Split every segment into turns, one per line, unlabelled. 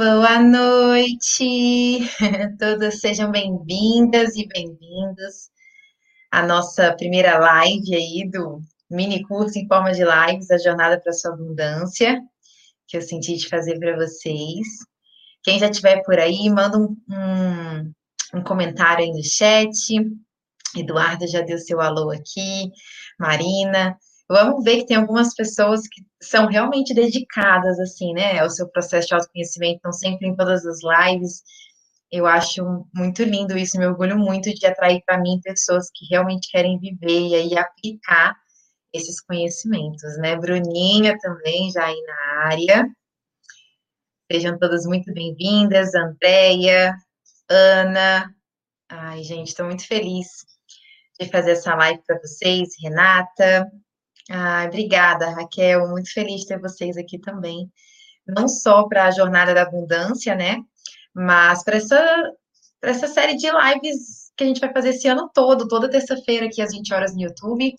Boa noite, todas sejam bem-vindas e bem-vindos à nossa primeira live aí do mini curso em forma de lives, a Jornada para a Sua Abundância, que eu senti de fazer para vocês. Quem já estiver por aí, manda um, um, um comentário aí no chat. Eduardo já deu seu alô aqui, Marina. Vamos ver que tem algumas pessoas que são realmente dedicadas, assim, né, ao seu processo de autoconhecimento, estão sempre em todas as lives. Eu acho muito lindo isso, me orgulho muito de atrair para mim pessoas que realmente querem viver e aí aplicar esses conhecimentos, né? Bruninha também já aí na área. Sejam todas muito bem-vindas, Andréia, Ana. Ai, gente, estou muito feliz de fazer essa live para vocês, Renata. Ah, obrigada, Raquel. Muito feliz de ter vocês aqui também. Não só para a Jornada da Abundância, né? Mas para essa, essa série de lives que a gente vai fazer esse ano todo, toda terça-feira aqui às 20 horas no YouTube,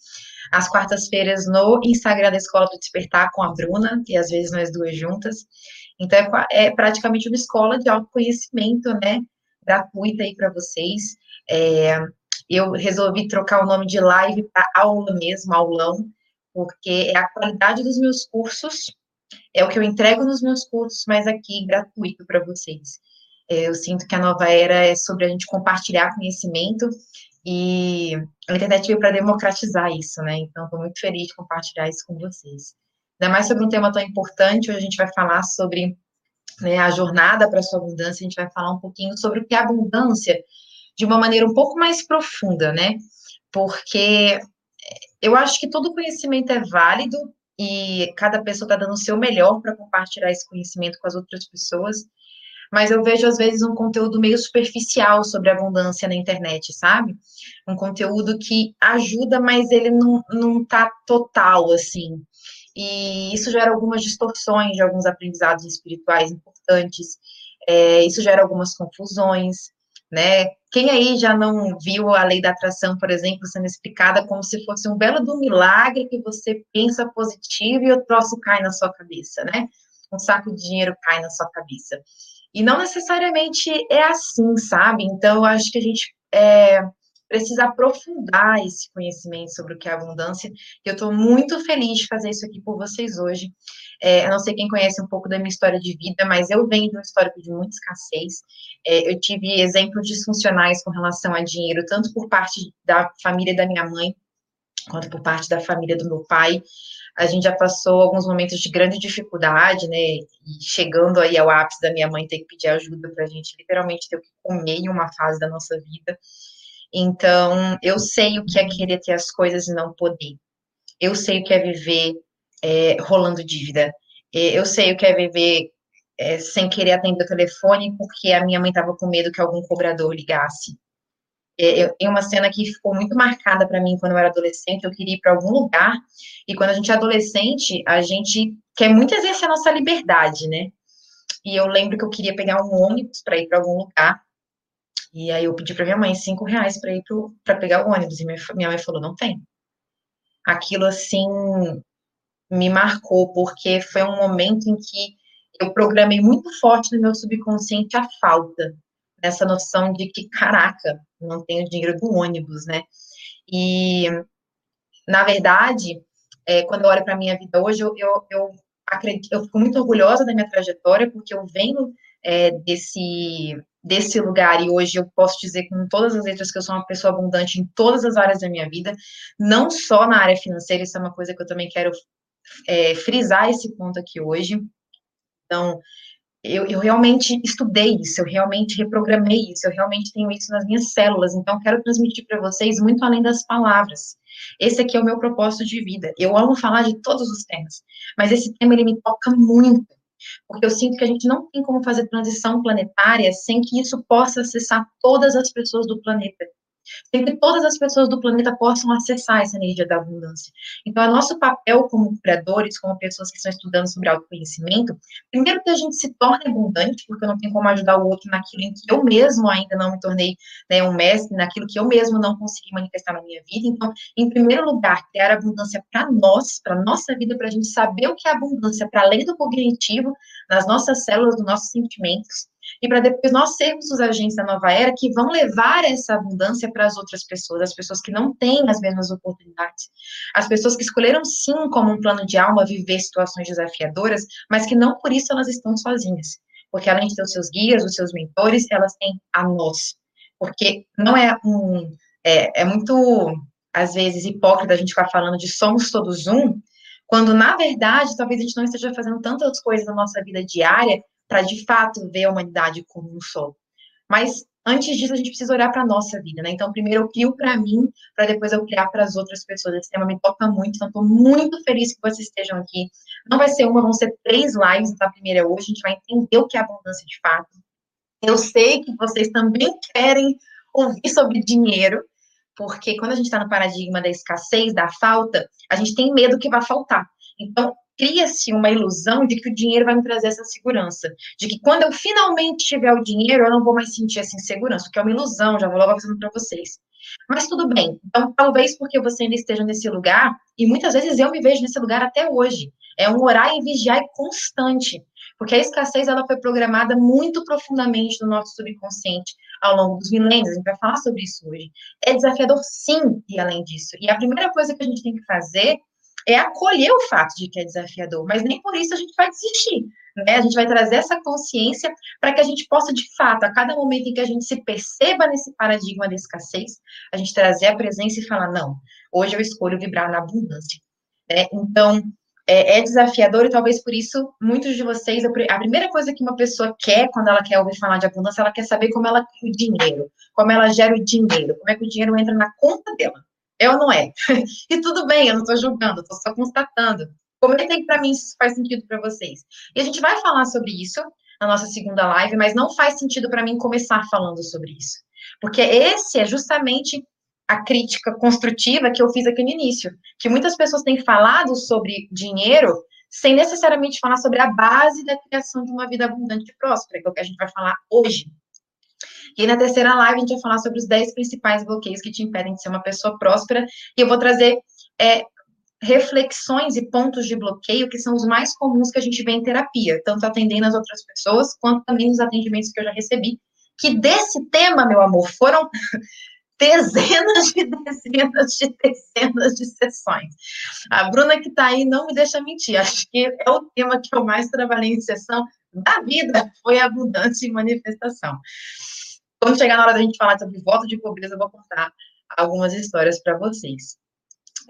às quartas-feiras no Instagram da Escola do Despertar com a Bruna, e às vezes nós duas juntas. Então, é, é praticamente uma escola de autoconhecimento, né? Gratuita aí para vocês. É, eu resolvi trocar o nome de live para aula mesmo, aulão, porque é a qualidade dos meus cursos, é o que eu entrego nos meus cursos, mas aqui gratuito para vocês. É, eu sinto que a nova era é sobre a gente compartilhar conhecimento e a internet veio para democratizar isso, né? Então, estou muito feliz de compartilhar isso com vocês. Ainda mais sobre um tema tão importante, hoje a gente vai falar sobre né, a jornada para a sua abundância, a gente vai falar um pouquinho sobre o que é abundância de uma maneira um pouco mais profunda, né? Porque eu acho que todo conhecimento é válido e cada pessoa está dando o seu melhor para compartilhar esse conhecimento com as outras pessoas, mas eu vejo às vezes um conteúdo meio superficial sobre abundância na internet, sabe? Um conteúdo que ajuda, mas ele não, não tá total, assim. E isso gera algumas distorções de alguns aprendizados espirituais importantes, é, isso gera algumas confusões, né? Quem aí já não viu a lei da atração, por exemplo, sendo explicada como se fosse um belo do milagre que você pensa positivo e o troço cai na sua cabeça, né? Um saco de dinheiro cai na sua cabeça. E não necessariamente é assim, sabe? Então, eu acho que a gente é, precisa aprofundar esse conhecimento sobre o que é abundância. Eu estou muito feliz de fazer isso aqui por vocês hoje. É, eu não sei quem conhece um pouco da minha história de vida, mas eu venho de um histórico de muita escassez. É, eu tive exemplos disfuncionais com relação a dinheiro, tanto por parte da família da minha mãe, quanto por parte da família do meu pai. A gente já passou alguns momentos de grande dificuldade, né? E chegando aí ao ápice da minha mãe ter que pedir ajuda para a gente literalmente ter que comer em uma fase da nossa vida. Então, eu sei o que é querer ter as coisas e não poder. Eu sei o que é viver é, rolando dívida. Eu sei o que é viver é, sem querer atender o telefone porque a minha mãe estava com medo que algum cobrador ligasse. Tem uma cena que ficou muito marcada para mim quando eu era adolescente. Eu queria ir para algum lugar e quando a gente é adolescente, a gente quer muito exercer a nossa liberdade, né? E eu lembro que eu queria pegar um ônibus para ir para algum lugar e aí eu pedi para minha mãe cinco reais para ir para pegar o ônibus. E minha mãe falou, não tem. Aquilo assim me marcou, porque foi um momento em que eu programei muito forte no meu subconsciente a falta, essa noção de que, caraca, não tenho dinheiro do ônibus, né? E, na verdade, é, quando eu olho para a minha vida hoje, eu, eu, eu, acredito, eu fico muito orgulhosa da minha trajetória, porque eu venho é, desse, desse lugar, e hoje eu posso dizer com todas as letras que eu sou uma pessoa abundante em todas as áreas da minha vida, não só na área financeira, isso é uma coisa que eu também quero é, frisar esse ponto aqui hoje. Então, eu, eu, realmente estudei isso, eu realmente reprogramei isso, eu realmente tenho isso nas minhas células, então quero transmitir para vocês muito além das palavras. Esse aqui é o meu propósito de vida. Eu amo falar de todos os temas, mas esse tema ele me toca muito porque eu sinto que a gente não tem como fazer transição planetária sem que isso possa acessar todas as pessoas do planeta. Sem que todas as pessoas do planeta possam acessar essa energia da abundância. Então, é nosso papel como criadores, como pessoas que estão estudando sobre autoconhecimento, primeiro que a gente se torne abundante, porque eu não tenho como ajudar o outro naquilo em que eu mesmo ainda não me tornei né, um mestre, naquilo que eu mesmo não consegui manifestar na minha vida. Então, em primeiro lugar, criar abundância para nós, para nossa vida, para a gente saber o que é abundância, para além do cognitivo, nas nossas células, dos nossos sentimentos e para depois nós sermos os agentes da nova era que vão levar essa abundância para as outras pessoas, as pessoas que não têm as mesmas oportunidades, as pessoas que escolheram sim como um plano de alma viver situações desafiadoras, mas que não por isso elas estão sozinhas, porque além de ter os seus guias, os seus mentores, elas têm a nós, porque não é um é, é muito às vezes hipócrita a gente ficar falando de somos todos um, quando na verdade talvez a gente não esteja fazendo tantas coisas na nossa vida diária para de fato ver a humanidade como um só. Mas antes disso, a gente precisa olhar para nossa vida, né? Então, primeiro eu crio para mim, para depois eu criar para as outras pessoas. Esse tema me toca muito, então estou muito feliz que vocês estejam aqui. Não vai ser uma, vão ser três lives, então a primeira é hoje, a gente vai entender o que é abundância de fato. Eu sei que vocês também querem ouvir sobre dinheiro, porque quando a gente está no paradigma da escassez, da falta, a gente tem medo que vai faltar. Então, cria-se uma ilusão de que o dinheiro vai me trazer essa segurança, de que quando eu finalmente tiver o dinheiro, eu não vou mais sentir essa insegurança, que é uma ilusão, já vou logo avisando para vocês. Mas tudo bem, então talvez porque você ainda esteja nesse lugar, e muitas vezes eu me vejo nesse lugar até hoje, é um orar e vigiar constante, porque a escassez ela foi programada muito profundamente no nosso subconsciente ao longo dos milênios, a gente vai falar sobre isso hoje. É desafiador sim, e além disso. E a primeira coisa que a gente tem que fazer é acolher o fato de que é desafiador, mas nem por isso a gente vai desistir. Né? A gente vai trazer essa consciência para que a gente possa, de fato, a cada momento em que a gente se perceba nesse paradigma da escassez, a gente trazer a presença e falar: não, hoje eu escolho vibrar na abundância. Né? Então, é, é, desafiador e talvez por isso muitos de vocês, a primeira coisa que uma pessoa quer quando ela quer ouvir falar de abundância, ela quer saber como ela cria o dinheiro, como ela gera o dinheiro, como é que o dinheiro entra na conta dela. É ou não é? e tudo bem, eu não estou julgando, estou só constatando. Comentem para mim se isso faz sentido para vocês. E a gente vai falar sobre isso na nossa segunda live, mas não faz sentido para mim começar falando sobre isso. Porque esse é justamente a crítica construtiva que eu fiz aqui no início, que muitas pessoas têm falado sobre dinheiro sem necessariamente falar sobre a base da criação de uma vida abundante e próspera, que é o que a gente vai falar hoje. E na terceira live a gente vai falar sobre os 10 principais bloqueios que te impedem de ser uma pessoa próspera. E eu vou trazer é, reflexões e pontos de bloqueio que são os mais comuns que a gente vê em terapia, tanto atendendo as outras pessoas, quanto também nos atendimentos que eu já recebi. Que desse tema, meu amor, foram dezenas de dezenas de dezenas de sessões. A Bruna que está aí não me deixa mentir, acho que é o tema que eu mais trabalhei em sessão da vida, foi abundância e manifestação. Quando chegar na hora da gente falar sobre voto de pobreza, eu vou contar algumas histórias para vocês.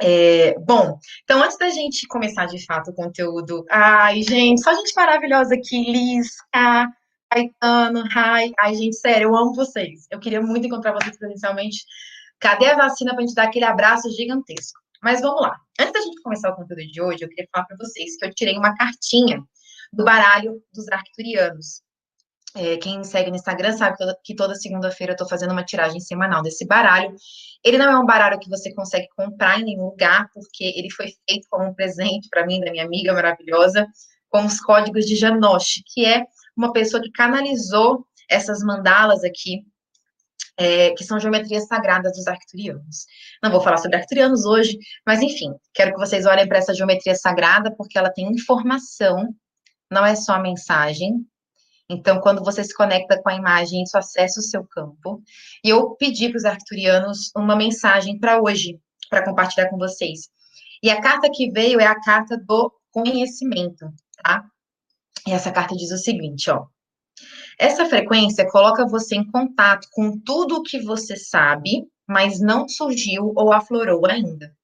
É, bom, então antes da gente começar de fato o conteúdo. Ai, gente, só gente maravilhosa aqui, Liz, Ká, Caetano, Rai. Ai, gente, sério, eu amo vocês. Eu queria muito encontrar vocês presencialmente. Cadê a vacina para a gente dar aquele abraço gigantesco? Mas vamos lá. Antes da gente começar o conteúdo de hoje, eu queria falar para vocês que eu tirei uma cartinha do baralho dos arcturianos. É, quem me segue no Instagram sabe que toda segunda-feira eu estou fazendo uma tiragem semanal desse baralho. Ele não é um baralho que você consegue comprar em nenhum lugar, porque ele foi feito como um presente para mim, da minha amiga maravilhosa, com os códigos de Janoche, que é uma pessoa que canalizou essas mandalas aqui, é, que são geometrias sagradas dos arcturianos. Não vou falar sobre arcturianos hoje, mas enfim, quero que vocês olhem para essa geometria sagrada, porque ela tem informação, não é só mensagem, então, quando você se conecta com a imagem, isso acessa o seu campo. E eu pedi para os arcturianos uma mensagem para hoje, para compartilhar com vocês. E a carta que veio é a carta do conhecimento, tá? E essa carta diz o seguinte, ó. Essa frequência coloca você em contato com tudo o que você sabe, mas não surgiu ou aflorou ainda.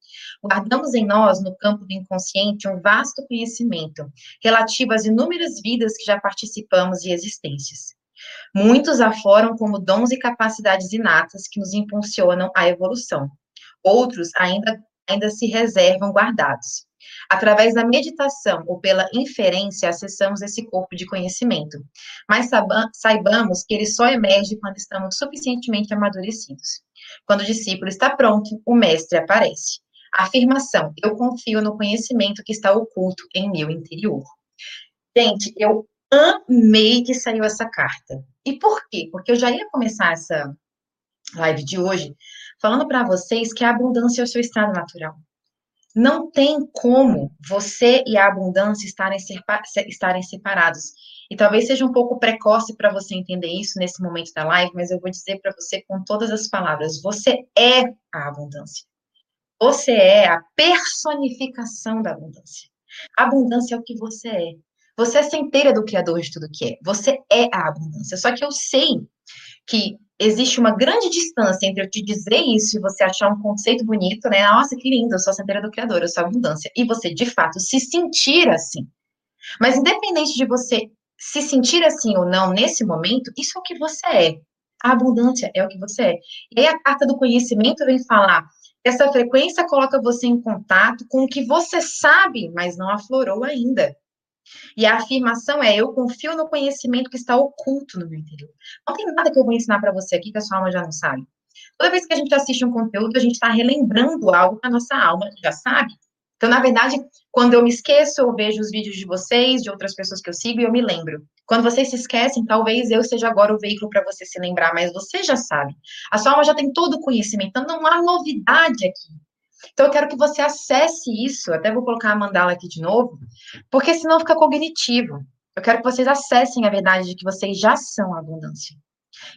Guardamos em nós, no campo do inconsciente, um vasto conhecimento relativo às inúmeras vidas que já participamos e existências. Muitos afloram como dons e capacidades inatas que nos impulsionam à evolução. Outros ainda, ainda se reservam guardados. Através da meditação ou pela inferência, acessamos esse corpo de conhecimento. Mas saibamos que ele só emerge quando estamos suficientemente amadurecidos. Quando o discípulo está pronto, o mestre aparece. Afirmação: Eu confio no conhecimento que está oculto em meu interior. Gente, eu amei que saiu essa carta. E por quê? Porque eu já ia começar essa live de hoje falando para vocês que a abundância é o seu estado natural. Não tem como você e a abundância estarem, estarem separados. E talvez seja um pouco precoce para você entender isso nesse momento da live, mas eu vou dizer para você com todas as palavras: você é a abundância. Você é a personificação da abundância. A abundância é o que você é. Você é centelha do Criador de tudo que é. Você é a abundância. Só que eu sei que existe uma grande distância entre eu te dizer isso e você achar um conceito bonito, né? Nossa, que lindo, eu sou a centelha do Criador, eu sou a abundância. E você, de fato, se sentir assim. Mas independente de você se sentir assim ou não nesse momento, isso é o que você é. A abundância é o que você é. E aí a carta do conhecimento vem falar essa frequência coloca você em contato com o que você sabe, mas não aflorou ainda. E a afirmação é: eu confio no conhecimento que está oculto no meu interior. Não tem nada que eu vou ensinar para você aqui que a sua alma já não sabe. Toda vez que a gente assiste um conteúdo, a gente está relembrando algo que a nossa alma já sabe. Então, na verdade, quando eu me esqueço, eu vejo os vídeos de vocês, de outras pessoas que eu sigo, e eu me lembro. Quando vocês se esquecem, talvez eu seja agora o veículo para você se lembrar, mas você já sabe. A sua alma já tem todo o conhecimento, então não há novidade aqui. Então, eu quero que você acesse isso, até vou colocar a mandala aqui de novo, porque senão fica cognitivo. Eu quero que vocês acessem a verdade de que vocês já são a abundância.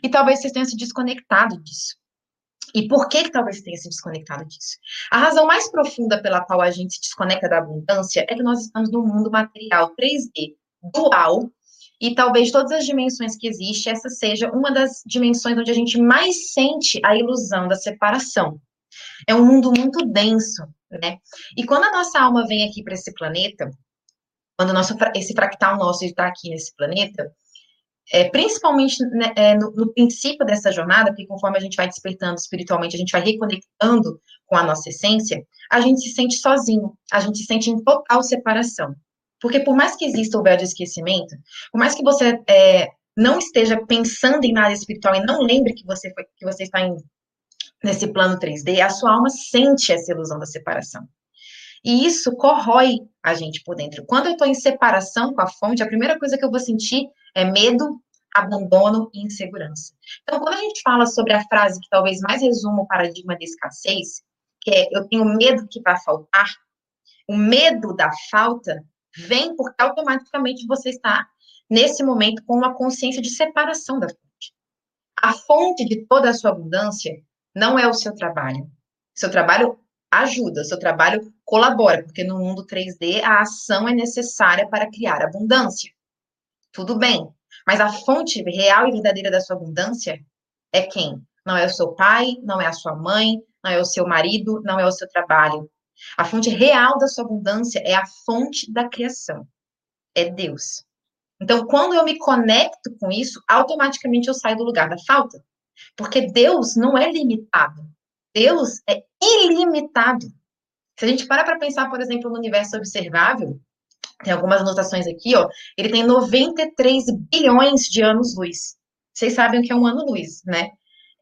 E talvez vocês tenham se desconectado disso. E por que, que talvez tenha se desconectado disso? A razão mais profunda pela qual a gente se desconecta da abundância é que nós estamos num mundo material 3D, dual, e talvez todas as dimensões que existem, essa seja uma das dimensões onde a gente mais sente a ilusão da separação. É um mundo muito denso, né? E quando a nossa alma vem aqui para esse planeta, quando nosso, esse fractal nosso está aqui nesse planeta, é, principalmente né, é, no, no, princípio dessa jornada, porque conforme a gente vai despertando espiritualmente, a gente vai reconectando com a nossa essência, a gente se sente sozinho, a gente se sente em total separação. Porque por mais que exista o véu de esquecimento, por mais que você é, não esteja pensando em nada espiritual e não lembre que você, foi, que você está em, nesse plano 3D, a sua alma sente essa ilusão da separação. E isso corrói a gente por dentro. Quando eu estou em separação com a fonte, a primeira coisa que eu vou sentir é medo, abandono e insegurança. Então, quando a gente fala sobre a frase que talvez mais resuma o paradigma da escassez, que é eu tenho medo que vai faltar, o medo da falta vem porque automaticamente você está, nesse momento, com uma consciência de separação da fonte. A fonte de toda a sua abundância não é o seu trabalho. Seu trabalho ajuda, seu trabalho colabora, porque no mundo 3D a ação é necessária para criar abundância. Tudo bem, mas a fonte real e verdadeira da sua abundância é quem? Não é o seu pai, não é a sua mãe, não é o seu marido, não é o seu trabalho. A fonte real da sua abundância é a fonte da criação. É Deus. Então, quando eu me conecto com isso, automaticamente eu saio do lugar da falta. Porque Deus não é limitado. Deus é ilimitado. Se a gente parar para pensar, por exemplo, no universo observável, tem algumas anotações aqui, ó. Ele tem 93 bilhões de anos-luz. Vocês sabem o que é um ano-luz, né?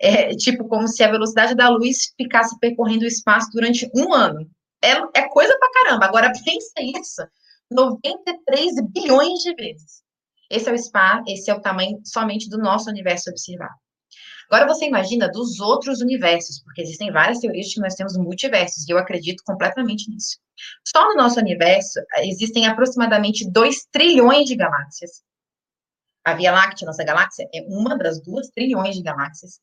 É tipo como se a velocidade da luz ficasse percorrendo o espaço durante um ano. É, é coisa pra caramba. Agora pensa isso. 93 bilhões de vezes. Esse é o espaço, esse é o tamanho somente do nosso universo observável. Agora você imagina dos outros universos, porque existem várias teorias de que nós temos multiversos, e eu acredito completamente nisso. Só no nosso universo existem aproximadamente 2 trilhões de galáxias. A Via Láctea, nossa galáxia, é uma das 2 trilhões de galáxias.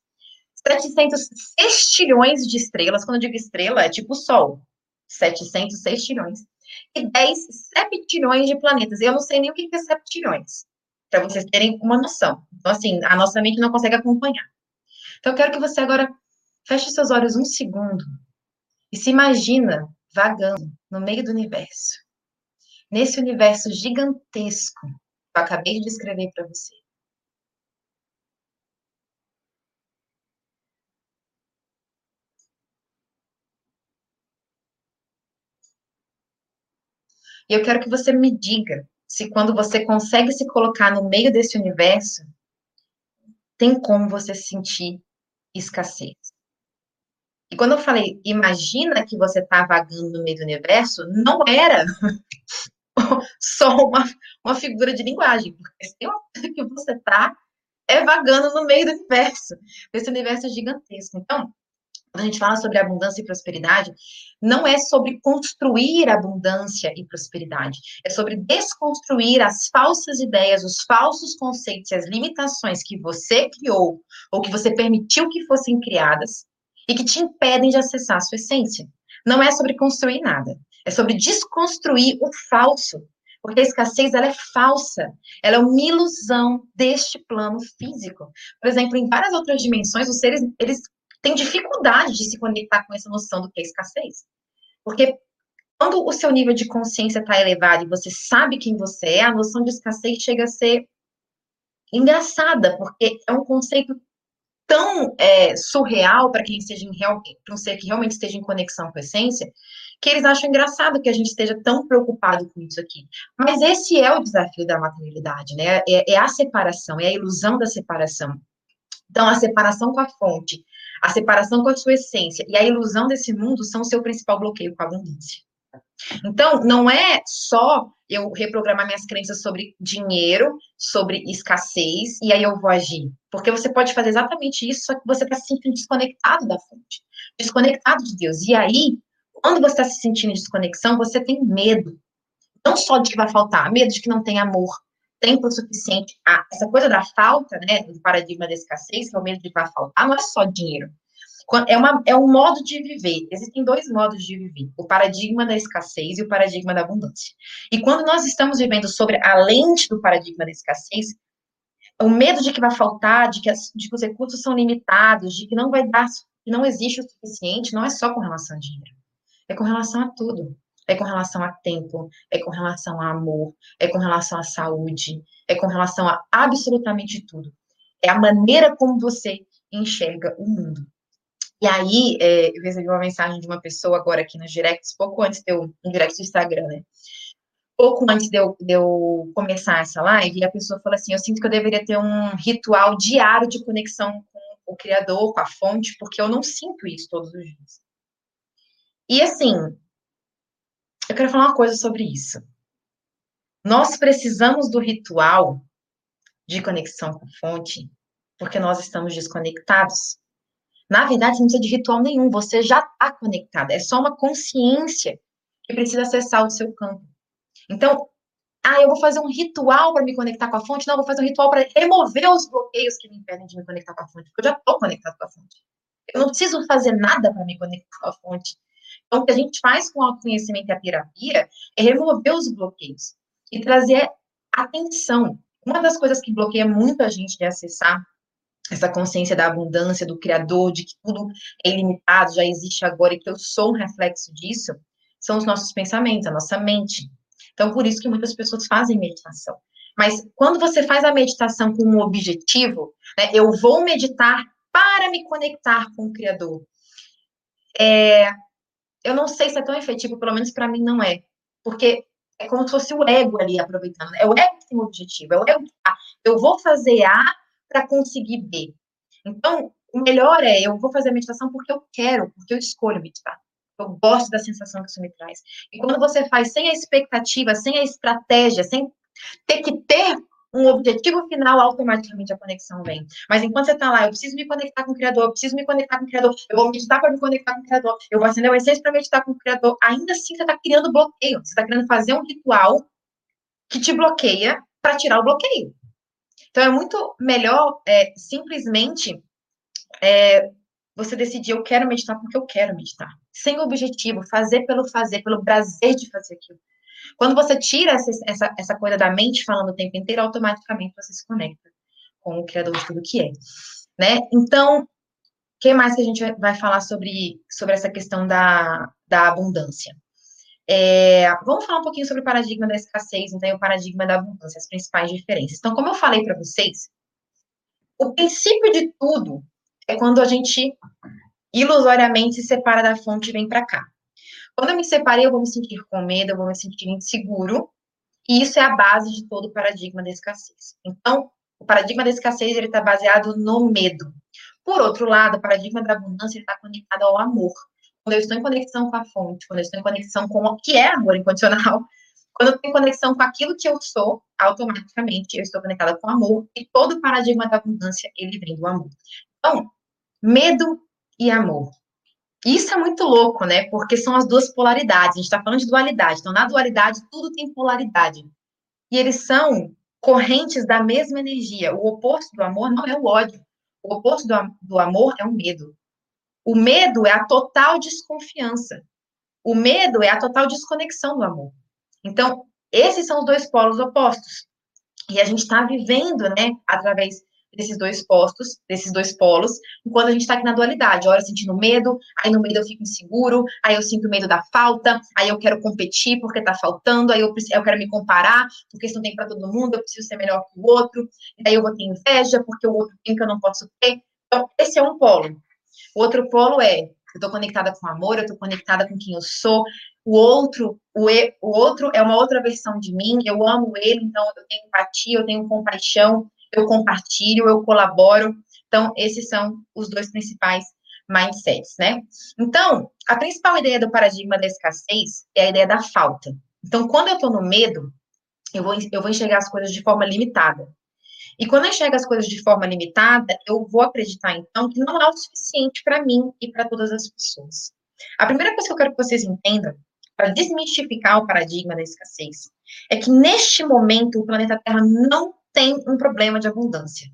700 sextilhões de estrelas, quando eu digo estrela, é tipo o Sol. 700 sextilhões. E 10 septilhões de planetas. Eu não sei nem o que é septilhões, para vocês terem uma noção. Então, assim, a nossa mente não consegue acompanhar. Então, eu quero que você agora feche seus olhos um segundo e se imagina vagando no meio do universo. Nesse universo gigantesco que eu acabei de descrever para você. E eu quero que você me diga se quando você consegue se colocar no meio desse universo, tem como você sentir escassez. E quando eu falei, imagina que você está vagando no meio do universo, não era só uma, uma figura de linguagem, porque uma coisa que você está é vagando no meio do universo, desse universo gigantesco. Então, quando a gente fala sobre abundância e prosperidade, não é sobre construir abundância e prosperidade, é sobre desconstruir as falsas ideias, os falsos conceitos e as limitações que você criou ou que você permitiu que fossem criadas e que te impedem de acessar a sua essência. Não é sobre construir nada, é sobre desconstruir o falso, porque a escassez ela é falsa, ela é uma ilusão deste plano físico. Por exemplo, em várias outras dimensões, os seres eles têm dificuldade de se conectar com essa noção do que é escassez. Porque quando o seu nível de consciência está elevado e você sabe quem você é, a noção de escassez chega a ser engraçada, porque é um conceito tão é, surreal para quem esteja em real, um ser que realmente esteja em conexão com a essência, que eles acham engraçado que a gente esteja tão preocupado com isso aqui. Mas esse é o desafio da materialidade, né? É, é a separação, é a ilusão da separação. Então, a separação com a fonte, a separação com a sua essência e a ilusão desse mundo são o seu principal bloqueio com a abundância. Então, não é só eu reprogramar minhas crenças sobre dinheiro, sobre escassez, e aí eu vou agir. Porque você pode fazer exatamente isso, só que você está se sentindo desconectado da fonte, desconectado de Deus. E aí, quando você está se sentindo desconexão, você tem medo. Não só de que vai faltar, medo de que não tem amor, tempo suficiente. Ah, essa coisa da falta, né, do paradigma da escassez, que é o medo de que vai faltar, não é só dinheiro. É, uma, é um modo de viver. Existem dois modos de viver: o paradigma da escassez e o paradigma da abundância. E quando nós estamos vivendo sobre a lente do paradigma da escassez, o medo de que vai faltar, de que, as, de que os recursos são limitados, de que não vai dar, que não existe o suficiente, não é só com relação a dinheiro. É com relação a tudo é com relação a tempo, é com relação a amor, é com relação à saúde, é com relação a absolutamente tudo. É a maneira como você enxerga o mundo. E aí, é, eu recebi uma mensagem de uma pessoa agora aqui no direct, pouco antes de eu, no direct do Instagram, né? Pouco antes de eu, de eu começar essa live, a pessoa falou assim: Eu sinto que eu deveria ter um ritual diário de conexão com o Criador, com a fonte, porque eu não sinto isso todos os dias. E assim, eu quero falar uma coisa sobre isso. Nós precisamos do ritual de conexão com a fonte, porque nós estamos desconectados. Na verdade, não precisa de ritual nenhum, você já está conectado. É só uma consciência que precisa acessar o seu campo. Então, ah, eu vou fazer um ritual para me conectar com a fonte? Não, eu vou fazer um ritual para remover os bloqueios que me impedem de me conectar com a fonte, porque eu já estou conectado com a fonte. Eu não preciso fazer nada para me conectar com a fonte. Então, o que a gente faz com o autoconhecimento e a terapia é remover os bloqueios e trazer atenção. Uma das coisas que bloqueia muito a gente de acessar essa consciência da abundância, do Criador, de que tudo é ilimitado, já existe agora e que eu sou um reflexo disso, são os nossos pensamentos, a nossa mente. Então, por isso que muitas pessoas fazem meditação. Mas quando você faz a meditação com um objetivo, né, eu vou meditar para me conectar com o Criador. É, eu não sei se é tão efetivo, pelo menos para mim não é. Porque é como se fosse o ego ali aproveitando. É o ego que tem o objetivo, é o ego que tá. Eu vou fazer A para conseguir B. Então, o melhor é eu vou fazer a meditação porque eu quero, porque eu escolho meditar. Eu gosto da sensação que isso me traz. E quando você faz sem a expectativa, sem a estratégia, sem ter que ter um objetivo final, automaticamente a conexão vem. Mas enquanto você está lá, eu preciso me conectar com o Criador, eu preciso me conectar com o Criador, eu vou meditar para me conectar com o Criador, eu vou acender o essência para meditar com o Criador, ainda assim você está criando bloqueio, você está querendo fazer um ritual que te bloqueia para tirar o bloqueio. Então é muito melhor é, simplesmente é, você decidir, eu quero meditar porque eu quero meditar. Sem objetivo, fazer pelo fazer, pelo prazer de fazer aquilo. Quando você tira essa, essa, essa coisa da mente falando o tempo inteiro, automaticamente você se conecta com o Criador de tudo que é. Né? Então, o que mais que a gente vai falar sobre, sobre essa questão da, da abundância? É, vamos falar um pouquinho sobre o paradigma da escassez, então, e o paradigma da abundância, as principais diferenças. Então, como eu falei para vocês, o princípio de tudo é quando a gente ilusoriamente se separa da fonte e vem para cá. Quando eu me separei, eu vou me sentir com medo, eu vou me sentir inseguro, e isso é a base de todo o paradigma da escassez. Então, o paradigma da escassez ele está baseado no medo. Por outro lado, o paradigma da abundância está conectado ao amor. Quando eu estou em conexão com a fonte, quando eu estou em conexão com o que é amor incondicional, quando eu tenho conexão com aquilo que eu sou, automaticamente eu estou conectada com o amor e todo o paradigma da abundância ele vem do amor. Então, medo e amor. Isso é muito louco, né? Porque são as duas polaridades. A gente está falando de dualidade. Então, na dualidade, tudo tem polaridade. E eles são correntes da mesma energia. O oposto do amor não é o ódio. O oposto do, do amor é o medo. O medo é a total desconfiança. O medo é a total desconexão do amor. Então, esses são os dois polos opostos. E a gente está vivendo, né, através desses dois postos, desses dois polos, enquanto a gente está aqui na dualidade, hora sentindo medo, aí no medo eu fico inseguro, aí eu sinto medo da falta, aí eu quero competir porque está faltando, aí eu, eu quero me comparar, porque isso não tem para todo mundo, eu preciso ser melhor que o outro, e aí eu vou ter inveja porque o outro tem que eu não posso ter. Então, esse é um polo. O outro polo é, eu estou conectada com o amor, eu estou conectada com quem eu sou, o outro, o, e, o outro é uma outra versão de mim, eu amo ele, então eu tenho empatia, eu tenho compaixão, eu compartilho, eu colaboro. Então, esses são os dois principais mindsets, né? Então, a principal ideia do paradigma da escassez é a ideia da falta. Então, quando eu estou no medo, eu vou, eu vou enxergar as coisas de forma limitada. E quando eu enxergo as coisas de forma limitada, eu vou acreditar, então, que não é o suficiente para mim e para todas as pessoas. A primeira coisa que eu quero que vocês entendam, para desmistificar o paradigma da escassez, é que neste momento o planeta Terra não tem um problema de abundância.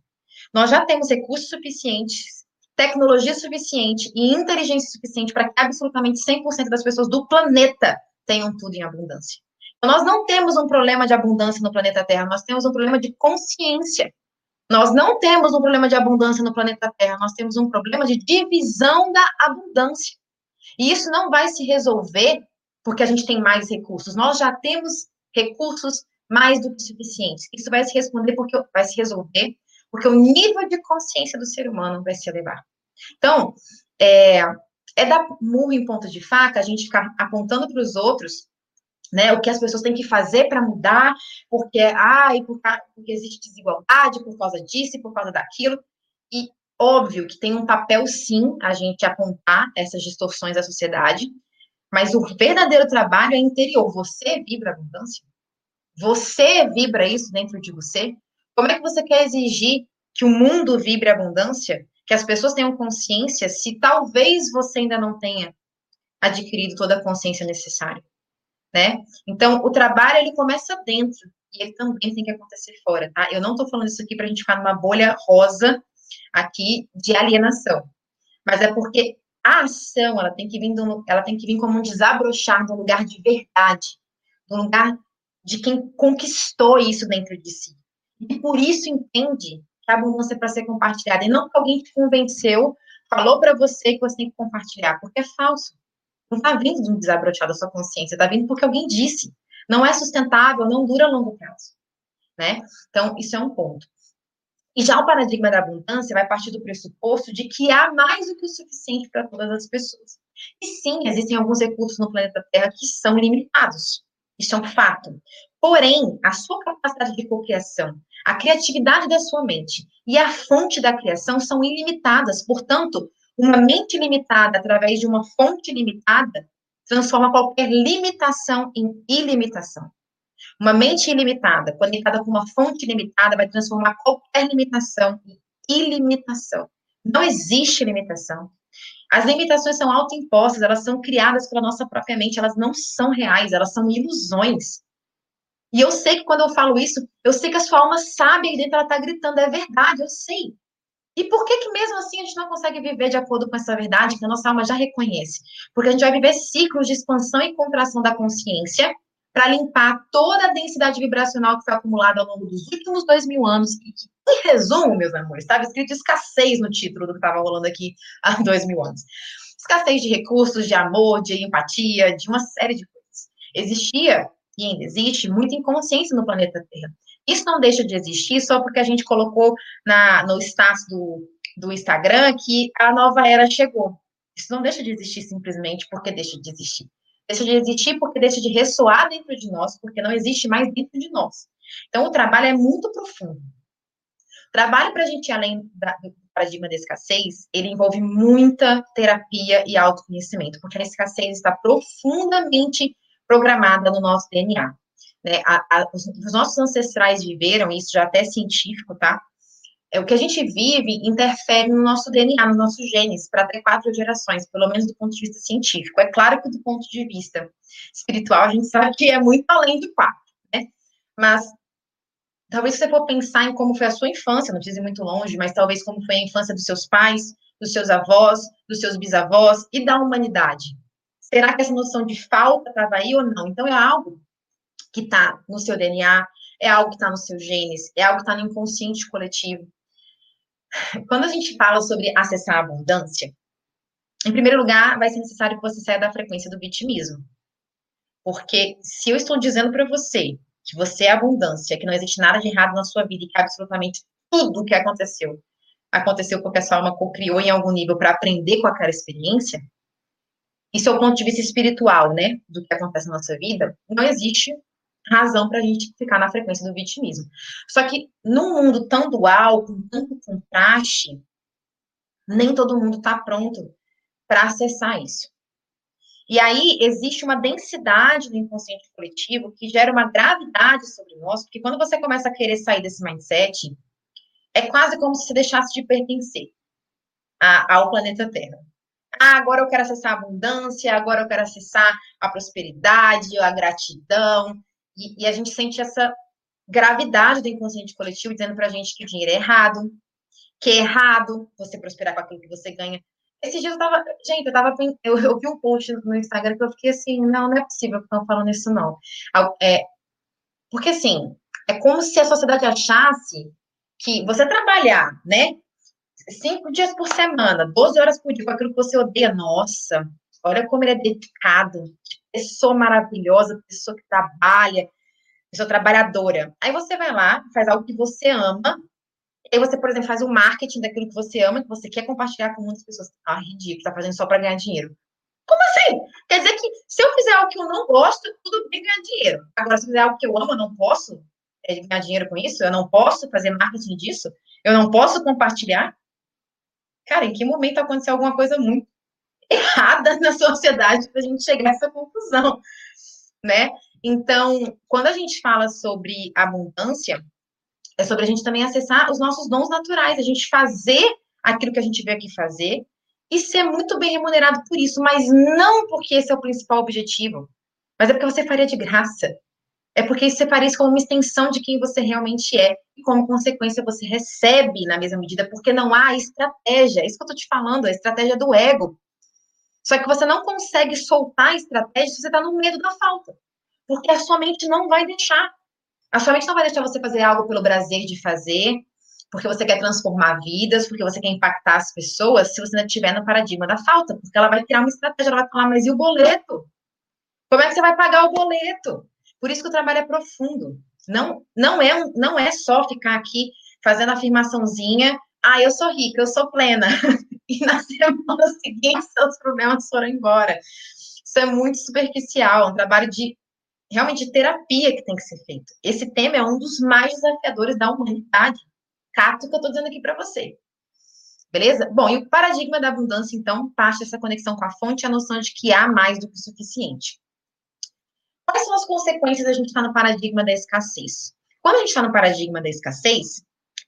Nós já temos recursos suficientes, tecnologia suficiente e inteligência suficiente para que absolutamente 100% das pessoas do planeta tenham tudo em abundância. Então, nós não temos um problema de abundância no planeta Terra, nós temos um problema de consciência. Nós não temos um problema de abundância no planeta Terra, nós temos um problema de divisão da abundância. E isso não vai se resolver porque a gente tem mais recursos. Nós já temos recursos mais do que suficientes. Isso vai se responder porque vai se resolver porque o nível de consciência do ser humano vai se elevar. Então, é, é dar murro em ponta de faca a gente ficar apontando para os outros né, o que as pessoas têm que fazer para mudar, porque, ai, por, porque existe desigualdade por causa disso e por causa daquilo. E óbvio que tem um papel, sim, a gente apontar essas distorções da sociedade, mas o verdadeiro trabalho é interior. Você vibra abundância? Você vibra isso dentro de você? Como é que você quer exigir que o mundo vibre abundância? Que as pessoas tenham consciência se talvez você ainda não tenha adquirido toda a consciência necessária, né? Então, o trabalho, ele começa dentro e ele também tem que acontecer fora, tá? Eu não tô falando isso aqui pra gente ficar numa bolha rosa aqui de alienação, mas é porque a ação, ela tem que vir, do, ela tem que vir como um desabrochar de um lugar de verdade, de lugar de quem conquistou isso dentro de si. E por isso entende que a abundância é para ser compartilhada. E não porque alguém te convenceu, falou para você que você tem que compartilhar, porque é falso. Não está vindo de um desabrochar da sua consciência, está vindo porque alguém disse. Não é sustentável, não dura a longo prazo. Né? Então, isso é um ponto. E já o paradigma da abundância vai partir do pressuposto de que há mais do que o suficiente para todas as pessoas. E sim, existem alguns recursos no planeta Terra que são limitados. Isso é um fato. Porém, a sua capacidade de cocriação, a criatividade da sua mente e a fonte da criação são ilimitadas. Portanto, uma mente limitada através de uma fonte limitada transforma qualquer limitação em ilimitação. Uma mente ilimitada, conectada com uma fonte limitada, vai transformar qualquer limitação em ilimitação. Não existe limitação. As limitações são autoimpostas, elas são criadas pela nossa própria mente, elas não são reais, elas são ilusões. E eu sei que quando eu falo isso, eu sei que a sua alma sabe aí dentro, ela está gritando, é verdade, eu sei. E por que que mesmo assim a gente não consegue viver de acordo com essa verdade que a nossa alma já reconhece? Porque a gente vai viver ciclos de expansão e contração da consciência para limpar toda a densidade vibracional que foi acumulada ao longo dos últimos dois mil anos. E, em resumo, meus amores, estava escrito escassez no título do que estava rolando aqui há dois mil anos. Escassez de recursos, de amor, de empatia, de uma série de coisas. Existia, e ainda existe, muita inconsciência no planeta Terra. Isso não deixa de existir só porque a gente colocou na, no status do, do Instagram que a nova era chegou. Isso não deixa de existir simplesmente porque deixa de existir Deixa de existir porque deixa de ressoar dentro de nós, porque não existe mais dentro de nós. Então, o trabalho é muito profundo. Trabalho para a gente além da, do paradigma da escassez, ele envolve muita terapia e autoconhecimento, porque a escassez está profundamente programada no nosso DNA. Né? A, a, os, os nossos ancestrais viveram, isso já até científico, tá? é, o que a gente vive interfere no nosso DNA, nos nossos genes, para até quatro gerações, pelo menos do ponto de vista científico. É claro que do ponto de vista espiritual, a gente sabe que é muito além do quatro, né? Mas talvez você for pensar em como foi a sua infância, não precisa ir muito longe, mas talvez como foi a infância dos seus pais, dos seus avós, dos seus bisavós e da humanidade. Será que essa noção de falta estava aí ou não? Então é algo que está no seu DNA, é algo que está nos seus genes, é algo que está no inconsciente coletivo quando a gente fala sobre acessar a abundância, em primeiro lugar, vai ser necessário que você saia da frequência do vitimismo. Porque se eu estou dizendo para você que você é abundância, que não existe nada de errado na sua vida e que absolutamente tudo o que aconteceu aconteceu porque a sua alma criou em algum nível para aprender com aquela experiência, isso é o ponto de vista espiritual, né, do que acontece na nossa vida, não existe razão para a gente ficar na frequência do vitimismo. Só que num mundo tão dual, com tanto contraste, nem todo mundo está pronto para acessar isso. E aí existe uma densidade do inconsciente coletivo que gera uma gravidade sobre nós, porque quando você começa a querer sair desse mindset, é quase como se você deixasse de pertencer a, ao planeta Terra. Ah, agora eu quero acessar a abundância, agora eu quero acessar a prosperidade, a gratidão, e, e a gente sente essa gravidade do inconsciente coletivo dizendo pra gente que o dinheiro é errado, que é errado você prosperar com aquilo que você ganha. Esses dias eu tava, gente, eu tava, eu, eu vi um post no Instagram que eu fiquei assim, não, não é possível que estão falando isso, não. É, porque, assim, é como se a sociedade achasse que você trabalhar, né, cinco dias por semana, 12 horas por dia, com aquilo que você odeia, nossa, olha como ele é dedicado, pessoa maravilhosa, pessoa que trabalha, pessoa trabalhadora. Aí você vai lá, faz algo que você ama, aí você, por exemplo, faz o marketing daquilo que você ama, que você quer compartilhar com muitas pessoas. Ah, ridículo, tá fazendo só para ganhar dinheiro. Como assim? Quer dizer que se eu fizer algo que eu não gosto, tudo bem ganhar dinheiro. Agora, se eu fizer algo que eu amo, eu não posso é, ganhar dinheiro com isso? Eu não posso fazer marketing disso? Eu não posso compartilhar? Cara, em que momento aconteceu alguma coisa muito errada na sociedade para a gente chegar a essa conclusão, né? Então, quando a gente fala sobre abundância, é sobre a gente também acessar os nossos dons naturais, a gente fazer aquilo que a gente veio aqui fazer e ser muito bem remunerado por isso, mas não porque esse é o principal objetivo, mas é porque você faria de graça. É porque isso faria isso como uma extensão de quem você realmente é, e como consequência você recebe na mesma medida, porque não há estratégia. É isso que eu tô te falando, a estratégia do ego. Só que você não consegue soltar a estratégia se você está no medo da falta. Porque a sua mente não vai deixar. A sua mente não vai deixar você fazer algo pelo prazer de fazer, porque você quer transformar vidas, porque você quer impactar as pessoas, se você não estiver no paradigma da falta. Porque ela vai criar uma estratégia, ela vai falar, mas e o boleto? Como é que você vai pagar o boleto? Por isso que o trabalho é profundo. Não, não, é, não é só ficar aqui fazendo afirmaçãozinha, ah, eu sou rica, eu sou plena. e na semana seguinte seus problemas foram embora. Isso é muito superficial, é um trabalho de realmente de terapia que tem que ser feito. Esse tema é um dos mais desafiadores da humanidade. Cato que eu estou dizendo aqui para você. Beleza? Bom, e o paradigma da abundância, então, parte dessa conexão com a fonte a noção de que há mais do que o suficiente. Quais são as consequências da gente estar no paradigma da escassez? Quando a gente está no paradigma da escassez,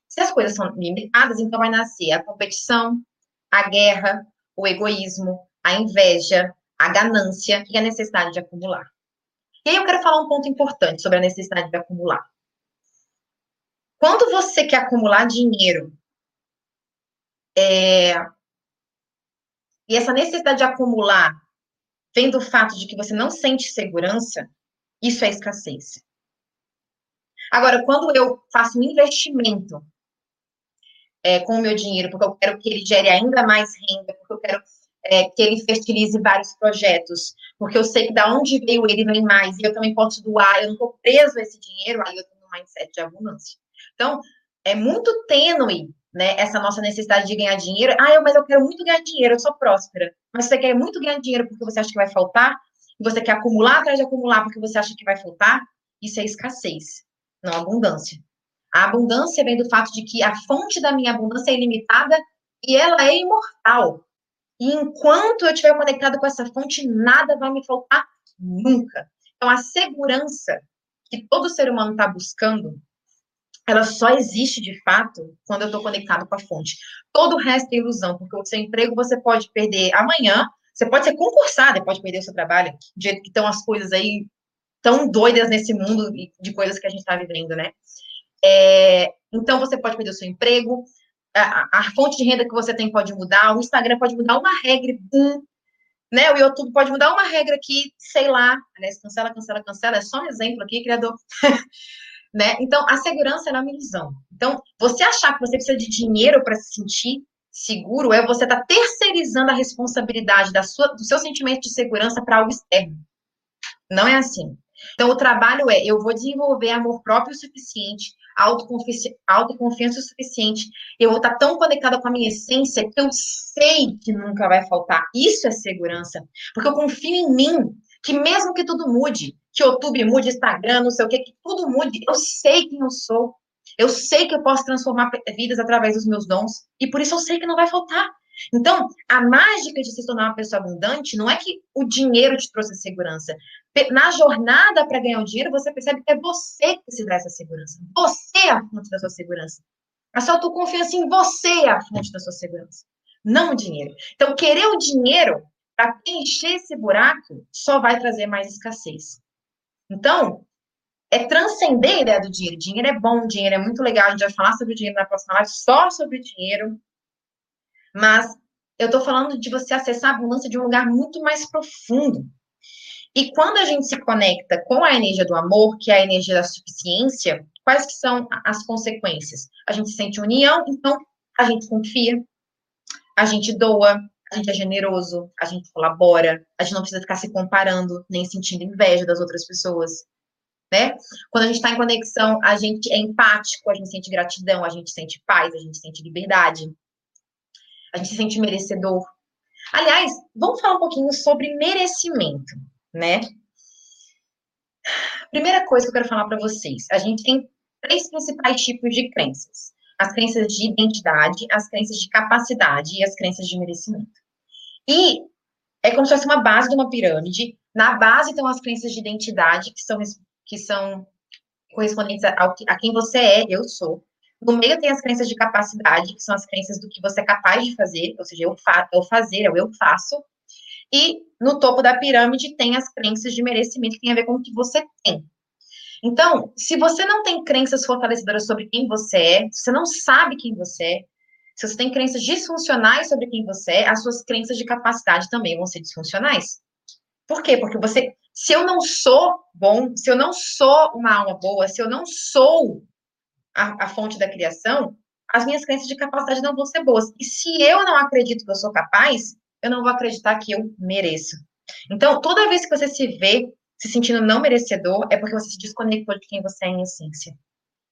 se as coisas são limitadas, então vai nascer a competição, a guerra, o egoísmo, a inveja, a ganância e a necessidade de acumular. E aí eu quero falar um ponto importante sobre a necessidade de acumular. Quando você quer acumular dinheiro, é... e essa necessidade de acumular vem do fato de que você não sente segurança, isso é escassez. Agora, quando eu faço um investimento é, com o meu dinheiro, porque eu quero que ele gere ainda mais renda, porque eu quero é, que ele fertilize vários projetos, porque eu sei que da onde veio ele vem mais, e eu também posso doar, eu não estou preso a esse dinheiro, aí eu tenho um mindset de abundância. Então, é muito tênue, né, essa nossa necessidade de ganhar dinheiro. Ah, eu, mas eu quero muito ganhar dinheiro, eu sou próspera. Mas você quer muito ganhar dinheiro porque você acha que vai faltar? você quer acumular atrás de acumular porque você acha que vai faltar, isso é escassez, não abundância. A abundância vem do fato de que a fonte da minha abundância é ilimitada e ela é imortal. E enquanto eu estiver conectado com essa fonte, nada vai me faltar nunca. Então, a segurança que todo ser humano está buscando, ela só existe de fato quando eu estou conectado com a fonte. Todo o resto é ilusão, porque o seu emprego você pode perder amanhã, você pode ser concursado pode perder o seu trabalho, do jeito que estão as coisas aí tão doidas nesse mundo de coisas que a gente está vivendo, né? É, então, você pode perder o seu emprego, a, a, fonte de renda que você tem pode mudar, o Instagram pode mudar uma regra, boom, né? O YouTube pode mudar uma regra aqui, sei lá. Aliás, cancela, cancela, cancela. É só um exemplo aqui, criador. né? Então, a segurança é uma ilusão. Então, você achar que você precisa de dinheiro para se sentir seguro é você estar tá terceirizando a responsabilidade da sua, do seu sentimento de segurança para algo externo. Não é assim. Então, o trabalho é: eu vou desenvolver amor próprio o suficiente autoconfiança, autoconfiança o suficiente, eu vou estar tão conectada com a minha essência que eu sei que nunca vai faltar. Isso é segurança. Porque eu confio em mim, que mesmo que tudo mude, que YouTube mude, Instagram, não sei o que, que tudo mude, eu sei quem eu sou. Eu sei que eu posso transformar vidas através dos meus dons, e por isso eu sei que não vai faltar. Então, a mágica de se tornar uma pessoa abundante não é que o dinheiro te trouxe a segurança. Na jornada para ganhar o dinheiro, você percebe que é você que se dá essa segurança. Você é a fonte da sua segurança. A sua autoconfiança em você é a fonte da sua segurança, não o dinheiro. Então, querer o dinheiro para preencher esse buraco só vai trazer mais escassez. Então, é transcender a ideia do dinheiro. Dinheiro é bom, dinheiro é muito legal. A gente vai falar sobre o dinheiro na próxima live, só sobre o dinheiro. Mas eu estou falando de você acessar a abundância de um lugar muito mais profundo. E quando a gente se conecta com a energia do amor, que é a energia da suficiência, quais que são as consequências? A gente sente união, então a gente confia, a gente doa, a gente é generoso, a gente colabora, a gente não precisa ficar se comparando, nem sentindo inveja das outras pessoas, né? Quando a gente está em conexão, a gente é empático, a gente sente gratidão, a gente sente paz, a gente sente liberdade a gente se sente merecedor. Aliás, vamos falar um pouquinho sobre merecimento, né? Primeira coisa que eu quero falar para vocês, a gente tem três principais tipos de crenças: as crenças de identidade, as crenças de capacidade e as crenças de merecimento. E é como se fosse uma base de uma pirâmide. Na base estão as crenças de identidade, que são, que são correspondentes ao, a quem você é, eu sou. No meio tem as crenças de capacidade, que são as crenças do que você é capaz de fazer, ou seja, eu fa o fazer, é eu faço. E no topo da pirâmide tem as crenças de merecimento, que tem a ver com o que você tem. Então, se você não tem crenças fortalecedoras sobre quem você é, se você não sabe quem você é, se você tem crenças disfuncionais sobre quem você é, as suas crenças de capacidade também vão ser disfuncionais. Por quê? Porque você, se eu não sou bom, se eu não sou uma alma boa, se eu não sou a, a fonte da criação, as minhas crenças de capacidade não vão ser boas. E se eu não acredito que eu sou capaz, eu não vou acreditar que eu mereço. Então, toda vez que você se vê se sentindo não merecedor, é porque você se desconectou de quem você é em essência.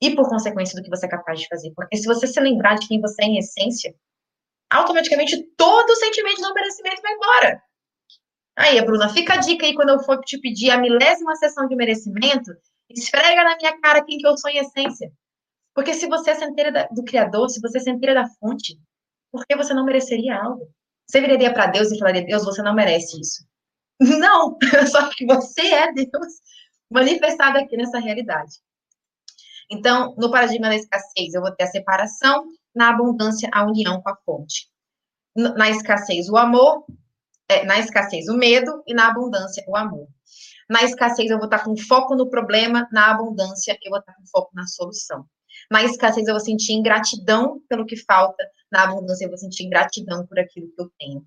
E por consequência do que você é capaz de fazer. Porque se você se lembrar de quem você é em essência, automaticamente todo o sentimento de não merecimento vai embora. Aí, Bruna, fica a dica aí quando eu for te pedir a milésima sessão de merecimento, esfrega na minha cara quem que eu sou em essência. Porque se você é centeira do Criador, se você é centeira da fonte, por que você não mereceria algo? Você viraria para Deus e falaria: Deus, você não merece isso. Não, só que você é Deus manifestado aqui nessa realidade. Então, no paradigma da escassez, eu vou ter a separação, na abundância, a união com a fonte. Na escassez, o amor, é, na escassez, o medo, e na abundância, o amor. Na escassez, eu vou estar com foco no problema, na abundância, eu vou estar com foco na solução. Na escassez, eu vou sentir ingratidão pelo que falta. Na abundância, eu vou sentir ingratidão por aquilo que eu tenho.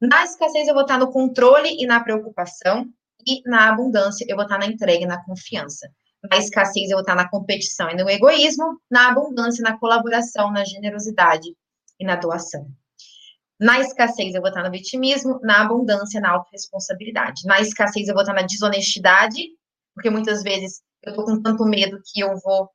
Na escassez, eu vou estar no controle e na preocupação. E na abundância, eu vou estar na entrega e na confiança. Na escassez, eu vou estar na competição e no egoísmo. Na abundância, na colaboração, na generosidade e na doação. Na escassez, eu vou estar no vitimismo. Na abundância, na autorresponsabilidade. Na escassez, eu vou estar na desonestidade, porque muitas vezes eu estou com tanto medo que eu vou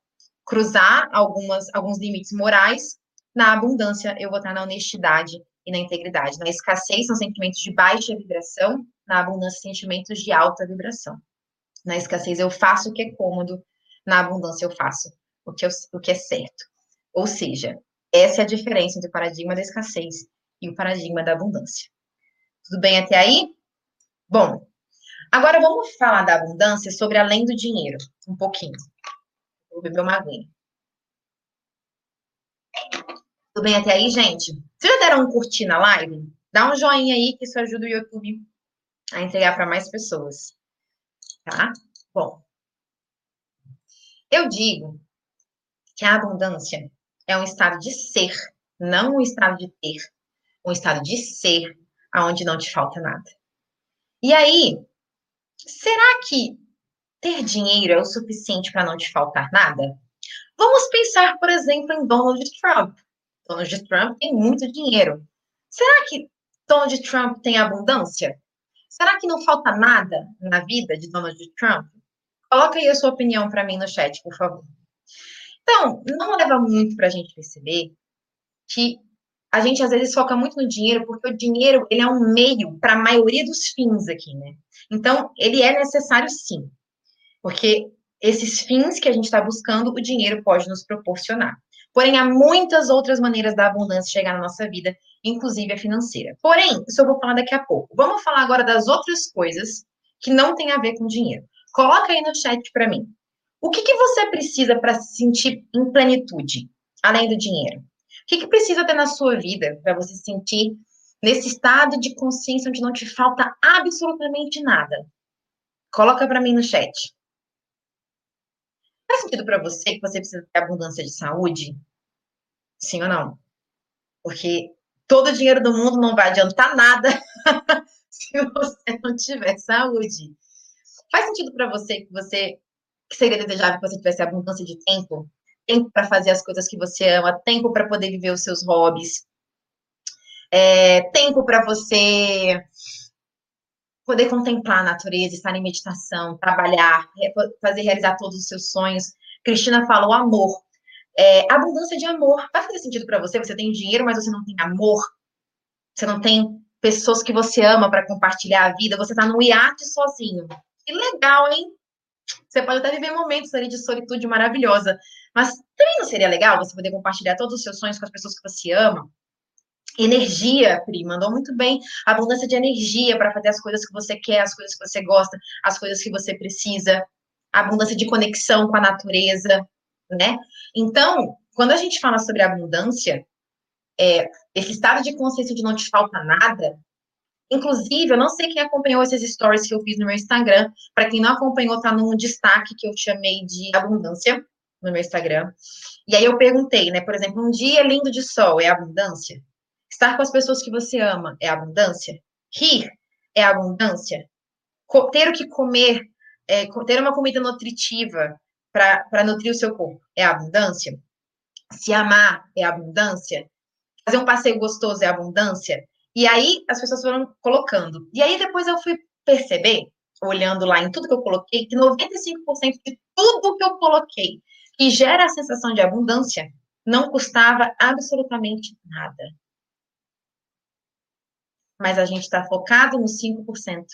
cruzar algumas, alguns limites morais, na abundância eu vou estar na honestidade e na integridade. Na escassez são sentimentos de baixa vibração, na abundância, sentimentos de alta vibração. Na escassez eu faço o que é cômodo, na abundância eu faço o que, eu, o que é certo. Ou seja, essa é a diferença entre o paradigma da escassez e o paradigma da abundância. Tudo bem até aí? Bom, agora vamos falar da abundância sobre além do dinheiro, um pouquinho. Vou beber uma aguinha. Tudo bem até aí, gente? Vocês já deram um curtir na live? Dá um joinha aí, que isso ajuda o YouTube a entregar para mais pessoas. Tá? Bom. Eu digo que a abundância é um estado de ser, não um estado de ter. Um estado de ser, aonde não te falta nada. E aí, será que ter dinheiro é o suficiente para não te faltar nada? Vamos pensar, por exemplo, em Donald Trump. Donald Trump tem muito dinheiro. Será que Donald Trump tem abundância? Será que não falta nada na vida de Donald Trump? Coloca aí a sua opinião para mim no chat, por favor. Então, não leva muito para a gente perceber que a gente às vezes foca muito no dinheiro, porque o dinheiro ele é um meio para a maioria dos fins aqui, né? Então, ele é necessário sim, porque esses fins que a gente está buscando, o dinheiro pode nos proporcionar. Porém, há muitas outras maneiras da abundância chegar na nossa vida, inclusive a financeira. Porém, isso eu vou falar daqui a pouco. Vamos falar agora das outras coisas que não têm a ver com dinheiro. Coloca aí no chat para mim. O que, que você precisa para se sentir em plenitude, além do dinheiro? O que, que precisa ter na sua vida para você se sentir nesse estado de consciência onde não te falta absolutamente nada? Coloca para mim no chat. Faz sentido para você que você precisa ter abundância de saúde? Sim ou não? Porque todo o dinheiro do mundo não vai adiantar nada se você não tiver saúde. Faz sentido para você que você que seria desejável que você tivesse abundância de tempo, tempo para fazer as coisas que você ama, tempo para poder viver os seus hobbies, é, tempo para você poder contemplar a natureza, estar em meditação, trabalhar, fazer realizar todos os seus sonhos. Cristina falou amor. É, abundância de amor. Vai fazer sentido para você? Você tem dinheiro, mas você não tem amor. Você não tem pessoas que você ama para compartilhar a vida. Você está no iate sozinho. Que legal, hein? Você pode até viver momentos ali de solitude maravilhosa. Mas também não seria legal você poder compartilhar todos os seus sonhos com as pessoas que você ama? Energia, Pri, mandou muito bem. Abundância de energia para fazer as coisas que você quer, as coisas que você gosta, as coisas que você precisa. Abundância de conexão com a natureza né? Então, quando a gente fala sobre abundância, é, esse estado de consciência de não te falta nada, inclusive, eu não sei quem acompanhou esses stories que eu fiz no meu Instagram, para quem não acompanhou, tá num destaque que eu chamei de abundância no meu Instagram. E aí eu perguntei, né, por exemplo, um dia lindo de sol é abundância? Estar com as pessoas que você ama é abundância? Rir é abundância? ter o que comer, é, ter uma comida nutritiva, para nutrir o seu corpo? É abundância? Se amar é abundância? Fazer um passeio gostoso é abundância? E aí as pessoas foram colocando. E aí depois eu fui perceber, olhando lá em tudo que eu coloquei, que 95% de tudo que eu coloquei que gera a sensação de abundância não custava absolutamente nada. Mas a gente está focado nos 5%.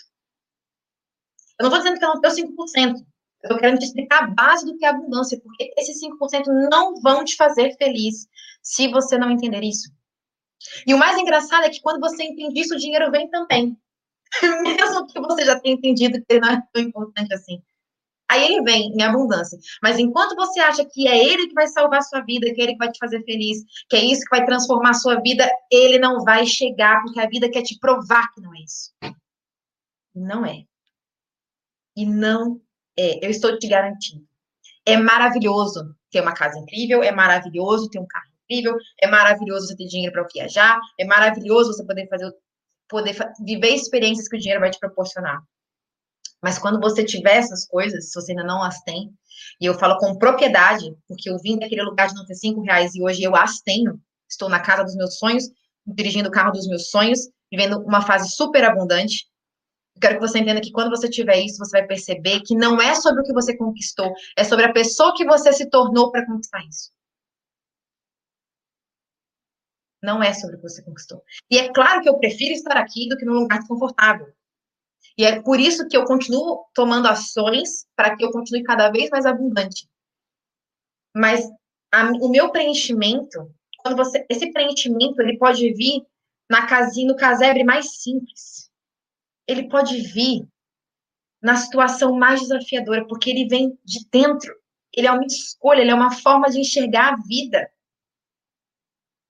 Eu não estou dizendo que eu não tenho 5%. Eu quero te explicar a base do que é abundância, porque esses 5% não vão te fazer feliz se você não entender isso. E o mais engraçado é que quando você entende isso, o dinheiro vem também. Mesmo que você já tenha entendido que ele não é tão importante assim. Aí ele vem em abundância. Mas enquanto você acha que é ele que vai salvar a sua vida, que é ele que vai te fazer feliz, que é isso que vai transformar a sua vida, ele não vai chegar, porque a vida quer te provar que não é isso. Não é. E não é, eu estou te garantindo. É maravilhoso ter uma casa incrível, é maravilhoso ter um carro incrível, é maravilhoso você ter dinheiro para viajar, é maravilhoso você poder fazer, poder viver experiências que o dinheiro vai te proporcionar. Mas quando você tiver essas coisas, se você ainda não as tem, e eu falo com propriedade, porque eu vim daquele lugar de não ter cinco reais e hoje eu as tenho, estou na casa dos meus sonhos, dirigindo o carro dos meus sonhos, vivendo uma fase super abundante, eu quero que você entenda que quando você tiver isso, você vai perceber que não é sobre o que você conquistou, é sobre a pessoa que você se tornou para conquistar isso. Não é sobre o que você conquistou. E é claro que eu prefiro estar aqui do que num lugar desconfortável. E é por isso que eu continuo tomando ações para que eu continue cada vez mais abundante. Mas a, o meu preenchimento, quando você, esse preenchimento, ele pode vir na casinha, no casebre mais simples. Ele pode vir na situação mais desafiadora, porque ele vem de dentro. Ele é uma escolha, ele é uma forma de enxergar a vida.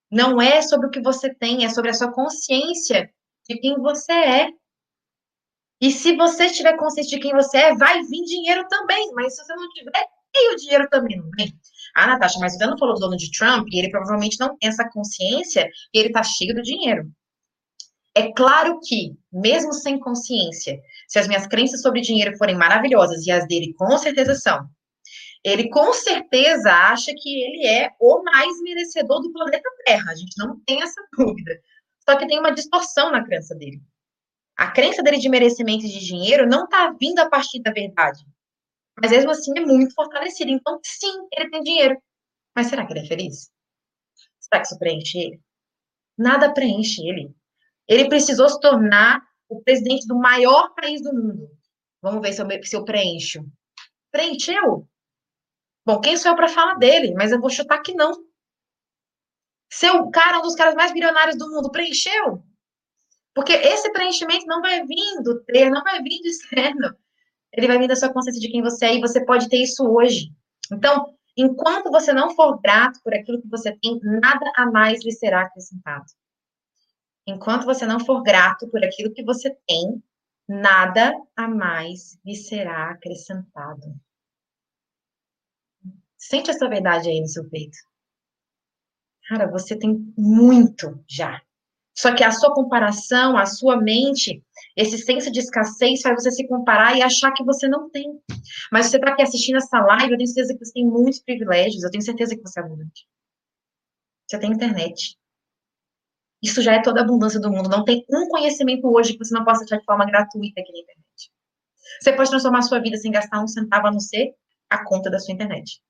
Não é sobre o que você tem, é sobre a sua consciência de quem você é. E se você estiver consciente de quem você é, vai vir dinheiro também. Mas se você não tiver, e o dinheiro também não vem. Ah, Natasha, mas você não falou do dono de Trump e ele provavelmente não tem essa consciência e ele tá cheio do dinheiro. É claro que, mesmo sem consciência, se as minhas crenças sobre dinheiro forem maravilhosas e as dele com certeza são, ele com certeza acha que ele é o mais merecedor do planeta Terra. A gente não tem essa dúvida. Só que tem uma distorção na crença dele. A crença dele de merecimento de dinheiro não está vindo a partir da verdade. Mas mesmo assim é muito fortalecido. Então, sim, ele tem dinheiro. Mas será que ele é feliz? Será que isso preenche ele? Nada preenche ele. Ele precisou se tornar o presidente do maior país do mundo. Vamos ver se eu, se eu preencho. Preencheu? Bom, quem sou eu para falar dele? Mas eu vou chutar que não. Ser o cara, um dos caras mais bilionários do mundo, preencheu? Porque esse preenchimento não vai vir do ter, não vai vir do externo ele vai vir da sua consciência de quem você é e você pode ter isso hoje. Então, enquanto você não for grato por aquilo que você tem, nada a mais lhe será acrescentado. Enquanto você não for grato por aquilo que você tem, nada a mais lhe será acrescentado. Sente essa verdade aí no seu peito. Cara, você tem muito já. Só que a sua comparação, a sua mente, esse senso de escassez faz você se comparar e achar que você não tem. Mas você está aqui assistindo essa live, eu tenho certeza que você tem muitos privilégios, eu tenho certeza que você é abundante. Você tem internet. Isso já é toda a abundância do mundo. Não tem um conhecimento hoje que você não possa achar de forma gratuita aqui na internet. Você pode transformar a sua vida sem gastar um centavo a não ser a conta da sua internet.